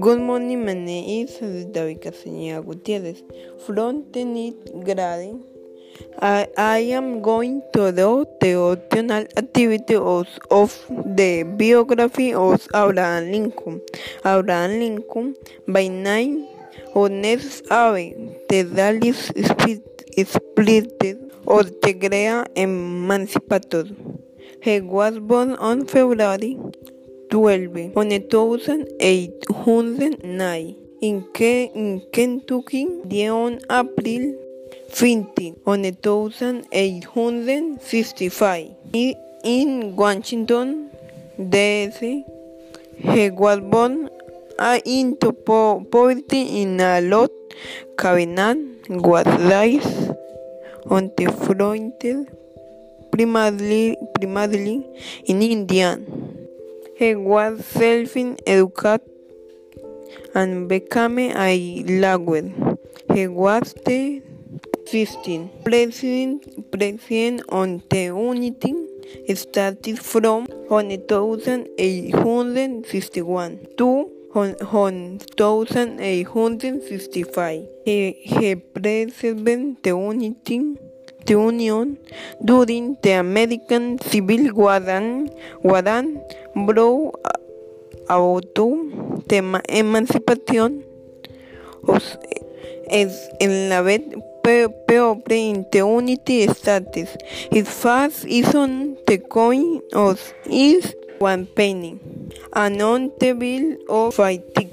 Good morning, my name is David Castañeda Gutierrez from tenth grade. I, am going to do the optional activity of, the biography of Abraham Lincoln. Abraham Lincoln, by name, honest ave, the Dallas split or the Great Emancipator. He was born on February 12, 1809 in, Ke in Kentucky on April 15, 1865. In Washington, D.C., he was born into po poverty in a lot cabinet was on the frontier primarily, primarily in India. He was self-educated and became a lawyer. He was the 15th president, president on the Unity started from 1861 to 1865. He, he preserved the Unity the Union during the American Civil War War brought about the emancipation of enslaved people in the United States. His face is on the coin of is one penny and on the bill of tickets.